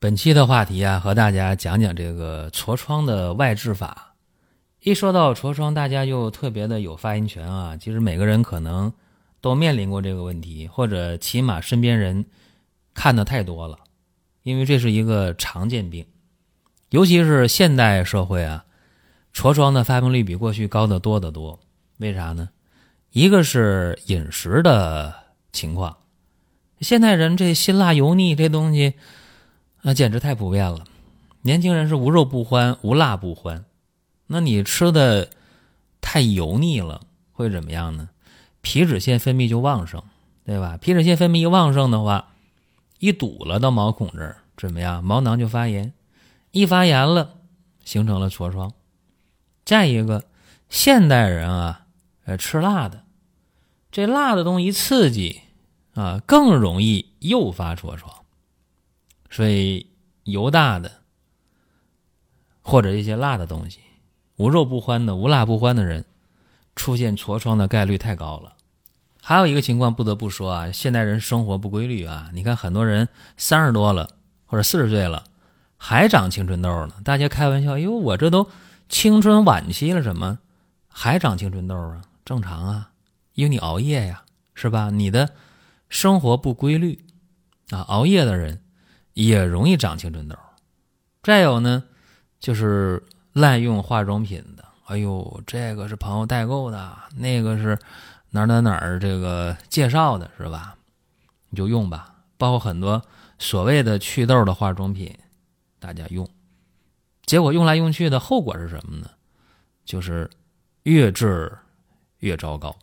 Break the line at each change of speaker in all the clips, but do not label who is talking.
本期的话题啊，和大家讲讲这个痤疮的外治法。一说到痤疮，大家就特别的有发言权啊。其实每个人可能都面临过这个问题，或者起码身边人看的太多了，因为这是一个常见病，尤其是现代社会啊，痤疮的发病率比过去高得多得多。为啥呢？一个是饮食的情况，现代人这辛辣油腻这东西。那简直太普遍了，年轻人是无肉不欢，无辣不欢。那你吃的太油腻了，会怎么样呢？皮脂腺分泌就旺盛，对吧？皮脂腺分泌一旺盛的话，一堵了到毛孔这儿，怎么样？毛囊就发炎，一发炎了，形成了痤疮。再一个，现代人啊，呃，吃辣的，这辣的东西一刺激啊，更容易诱发痤疮。所以油大的或者一些辣的东西，无肉不欢的、无辣不欢的人，出现痤疮的概率太高了。还有一个情况不得不说啊，现代人生活不规律啊。你看很多人三十多了或者四十岁了，还长青春痘呢。大家开玩笑，哟，我这都青春晚期了，怎么还长青春痘啊？正常啊，因为你熬夜呀，是吧？你的生活不规律啊，熬夜的人。也容易长青春痘，再有呢，就是滥用化妆品的。哎呦，这个是朋友代购的，那个是哪哪哪儿这个介绍的，是吧？你就用吧。包括很多所谓的祛痘的化妆品，大家用，结果用来用去的后果是什么呢？就是越治越糟糕。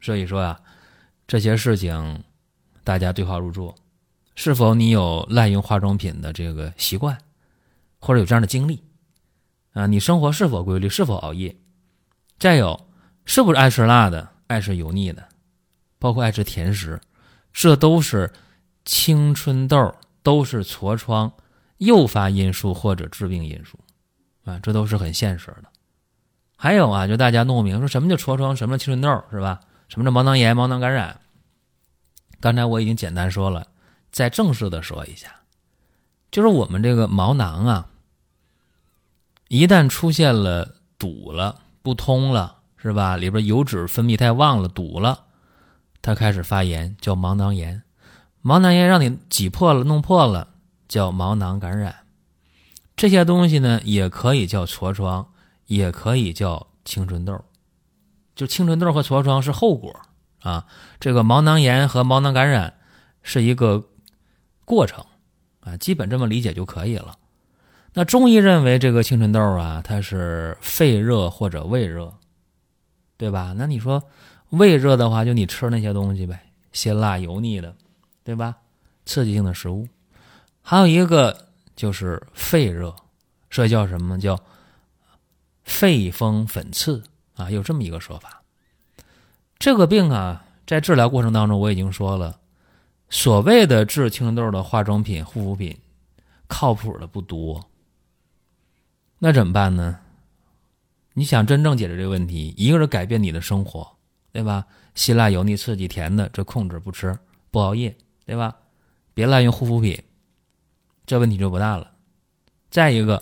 所以说啊，这些事情大家对号入座。是否你有滥用化妆品的这个习惯，或者有这样的经历啊？你生活是否规律？是否熬夜？再有，是不是爱吃辣的、爱吃油腻的，包括爱吃甜食？这都是青春痘，都是痤疮诱发因素或者致病因素啊！这都是很现实的。还有啊，就大家弄不明，说什么叫痤疮，什么青春痘，是吧？什么叫毛囊炎、毛囊感染？刚才我已经简单说了。再正式的说一下，就是我们这个毛囊啊，一旦出现了堵了、不通了，是吧？里边油脂分泌太旺了，堵了，它开始发炎，叫毛囊炎。毛囊炎让你挤破了、弄破了，叫毛囊感染。这些东西呢，也可以叫痤疮，也可以叫青春痘。就青春痘和痤疮是后果啊，这个毛囊炎和毛囊感染是一个。过程啊，基本这么理解就可以了。那中医认为这个青春痘啊，它是肺热或者胃热，对吧？那你说胃热的话，就你吃那些东西呗，辛辣油腻的，对吧？刺激性的食物。还有一个就是肺热，这叫什么叫肺风粉刺啊？有这么一个说法。这个病啊，在治疗过程当中，我已经说了。所谓的治青春痘的化妆品、护肤品，靠谱的不多。那怎么办呢？你想真正解决这个问题，一个是改变你的生活，对吧？辛辣、油腻、刺激、甜的，这控制不吃，不熬夜，对吧？别滥用护肤品，这问题就不大了。再一个，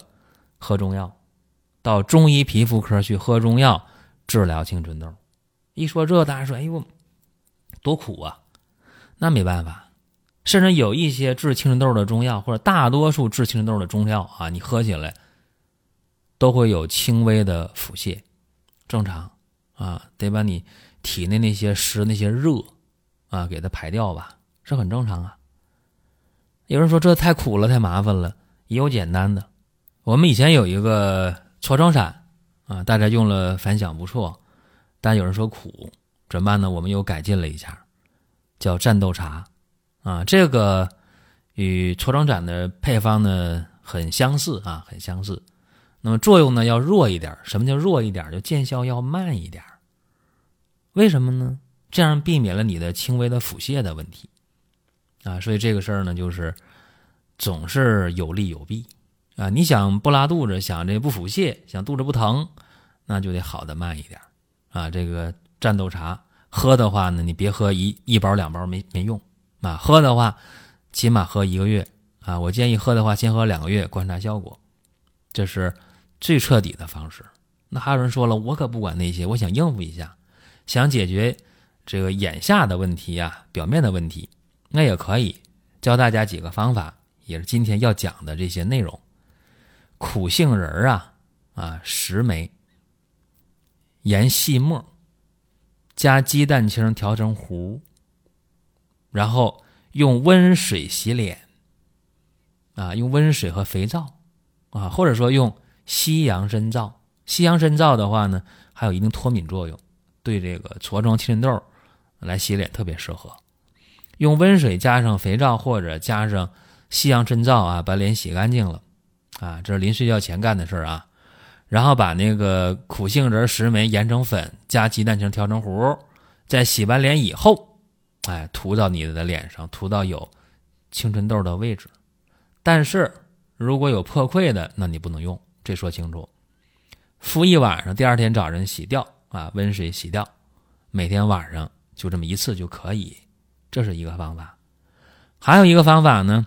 喝中药，到中医皮肤科去喝中药治疗青春痘。一说这，大家说：“哎呦，多苦啊！”那没办法，甚至有一些治青春痘的中药，或者大多数治青春痘的中药啊，你喝起来都会有轻微的腹泻，正常啊，得把你体内那些湿、那些热啊给它排掉吧，是很正常啊。有人说这太苦了，太麻烦了，也有简单的。我们以前有一个痤疮散啊，大家用了反响不错，但有人说苦，怎么办呢？我们又改进了一下。叫战斗茶，啊，这个与痤疮散的配方呢很相似啊，很相似。那么作用呢要弱一点，什么叫弱一点？就见效要慢一点。为什么呢？这样避免了你的轻微的腹泻的问题啊。所以这个事儿呢，就是总是有利有弊啊。你想不拉肚子，想这不腹泻，想肚子不疼，那就得好的慢一点啊。这个战斗茶喝的话呢，你别喝一一包两包没没用啊。喝的话，起码喝一个月啊。我建议喝的话，先喝两个月观察效果，这是。最彻底的方式。那还有人说了，我可不管那些，我想应付一下，想解决这个眼下的问题啊，表面的问题，那也可以教大家几个方法，也是今天要讲的这些内容。苦杏仁啊啊十枚，研细末，加鸡蛋清调成糊，然后用温水洗脸啊，用温水和肥皂啊，或者说用。西洋参皂，西洋参皂的话呢，还有一定脱敏作用，对这个痤疮、青春痘来洗脸特别适合。用温水加上肥皂或者加上西洋参皂啊，把脸洗干净了啊，这是临睡觉前干的事儿啊。然后把那个苦杏仁十枚研成粉，加鸡蛋清调成糊，在洗完脸以后，哎，涂到你的脸上，涂到有青春痘的位置。但是如果有破溃的，那你不能用。这说清楚，敷一晚上，第二天早晨洗掉啊，温水洗掉，每天晚上就这么一次就可以，这是一个方法。还有一个方法呢，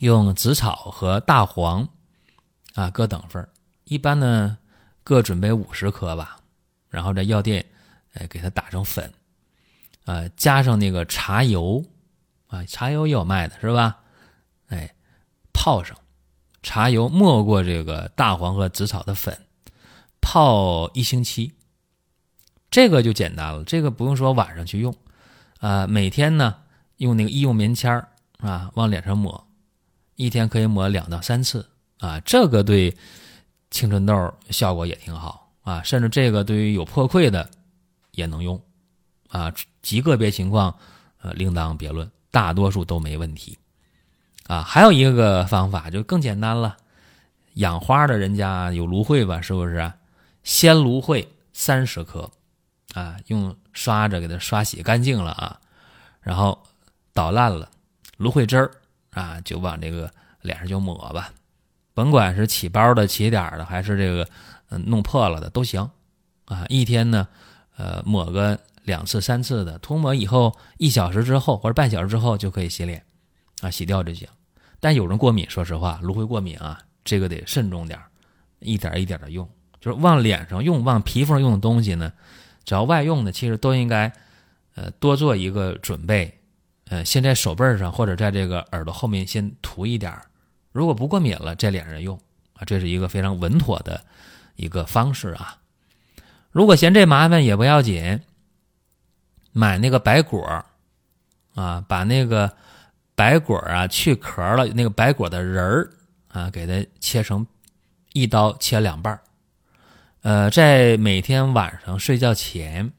用紫草和大黄啊各等份一般呢各准备五十克吧，然后在药店哎给它打成粉，啊加上那个茶油啊，茶油也有卖的是吧？哎泡上。茶油没过这个大黄和紫草的粉，泡一星期，这个就简单了。这个不用说晚上去用，啊，每天呢用那个医用棉签儿啊往脸上抹，一天可以抹两到三次啊。这个对青春痘效果也挺好啊，甚至这个对于有破溃的也能用啊。极个别情况呃另当别论，大多数都没问题。啊，还有一个方法就更简单了，养花的人家有芦荟吧？是不是？鲜芦荟三十克，啊，用刷子给它刷洗干净了啊，然后捣烂了，芦荟汁儿啊，就往这个脸上就抹吧，甭管是起包的、起点的，还是这个嗯弄破了的都行，啊，一天呢，呃，抹个两次、三次的，涂抹以后一小时之后或者半小时之后就可以洗脸，啊，洗掉就行。但有人过敏，说实话，芦荟过敏啊，这个得慎重点一点一点的用，就是往脸上用、往皮肤上用的东西呢，只要外用的，其实都应该，呃，多做一个准备，呃，先在手背上或者在这个耳朵后面先涂一点如果不过敏了，这脸上用啊，这是一个非常稳妥的一个方式啊。如果嫌这麻烦也不要紧，买那个白果啊，把那个。白果啊，去壳了，那个白果的仁儿啊，给它切成一刀切两半儿。呃，在每天晚上睡觉前，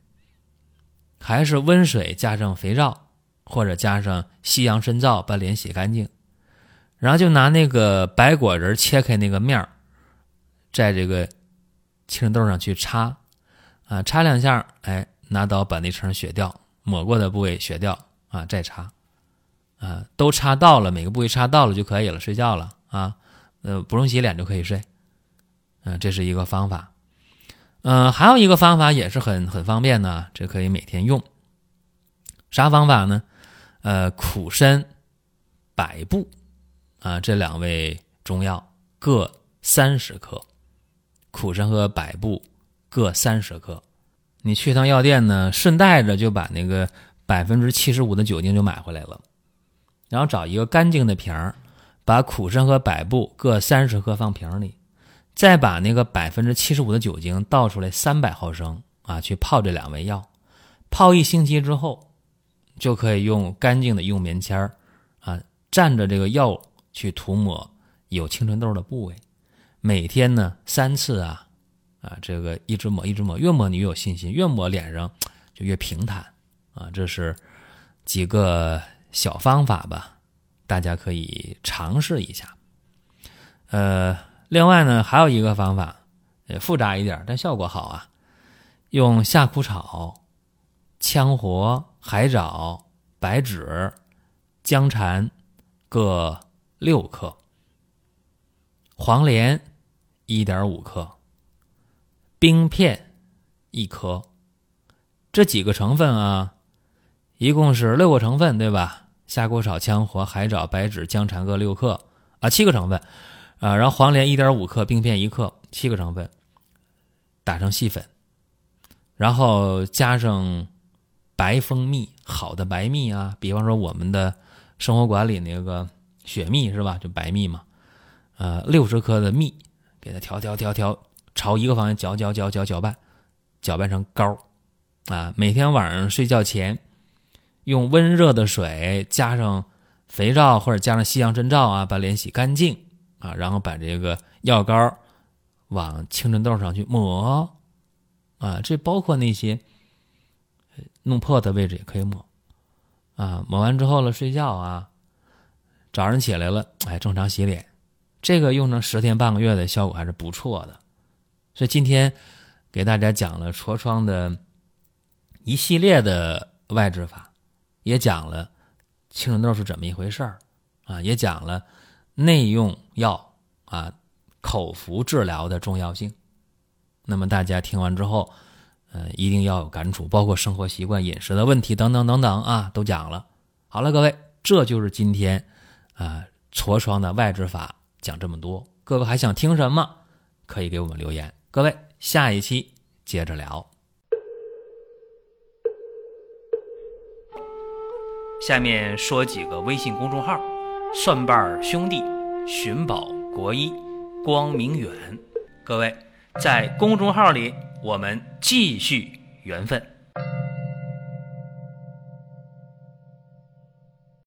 还是温水加上肥皂，或者加上西洋参皂，把脸洗干净。然后就拿那个白果仁切开那个面儿，在这个青豆上去擦啊，擦两下，哎，拿刀把那层血掉，抹过的部位血掉啊，再擦。啊，都插到了，每个部位插到了就可以了，睡觉了啊，呃，不用洗脸就可以睡，嗯，这是一个方法，嗯，还有一个方法也是很很方便的，这可以每天用，啥方法呢？呃，苦参、百部啊，这两味中药各三十克，苦参和百部各三十克，你去趟药店呢，顺带着就把那个百分之七十五的酒精就买回来了。然后找一个干净的瓶儿，把苦参和百部各三十克放瓶里，再把那个百分之七十五的酒精倒出来三百毫升啊，去泡这两味药，泡一星期之后，就可以用干净的用棉签儿啊蘸着这个药去涂抹有青春痘的部位，每天呢三次啊啊这个一直抹一直抹，越抹你越有信心，越抹脸上就越平坦啊，这是几个。小方法吧。大家可以尝试一下。呃，另外呢，还有一个方法，也，复杂一点，但效果好啊。用夏枯草、羌活、海藻、白芷、姜蝉各六克，黄连一点五克，冰片一颗，这几个成分啊，一共是六个成分，对吧？夏枯草、羌活、海藻、白芷、姜蝉各六克啊，七个成分啊，然后黄连一点五克，冰片一克，七个成分，打成细粉。然后加上白蜂蜜，好的白蜜啊，比方说我们的生活馆里那个雪蜜是吧？就白蜜嘛，呃，六十克的蜜，给它调调调调，朝一个方向搅搅搅搅搅拌，搅拌成膏啊。每天晚上睡觉前，用温热的水加上肥皂或者加上西洋参皂啊，把脸洗干净啊，然后把这个药膏往青春痘上去抹。啊，这包括那些弄破的位置也可以抹，啊，抹完之后了睡觉啊，早上起来了，哎，正常洗脸，这个用上十天半个月的效果还是不错的。所以今天给大家讲了痤疮的一系列的外治法，也讲了青春痘是怎么一回事儿啊，也讲了内用药啊口服治疗的重要性。那么大家听完之后，呃，一定要有感触，包括生活习惯、饮食的问题等等等等啊，都讲了。好了，各位，这就是今天啊痤疮的外治法，讲这么多。各位还想听什么？可以给我们留言。各位，下一期接着聊。下面说几个微信公众号：蒜瓣兄弟、寻宝国医、光明远。各位。在公众号里，我们继续缘分。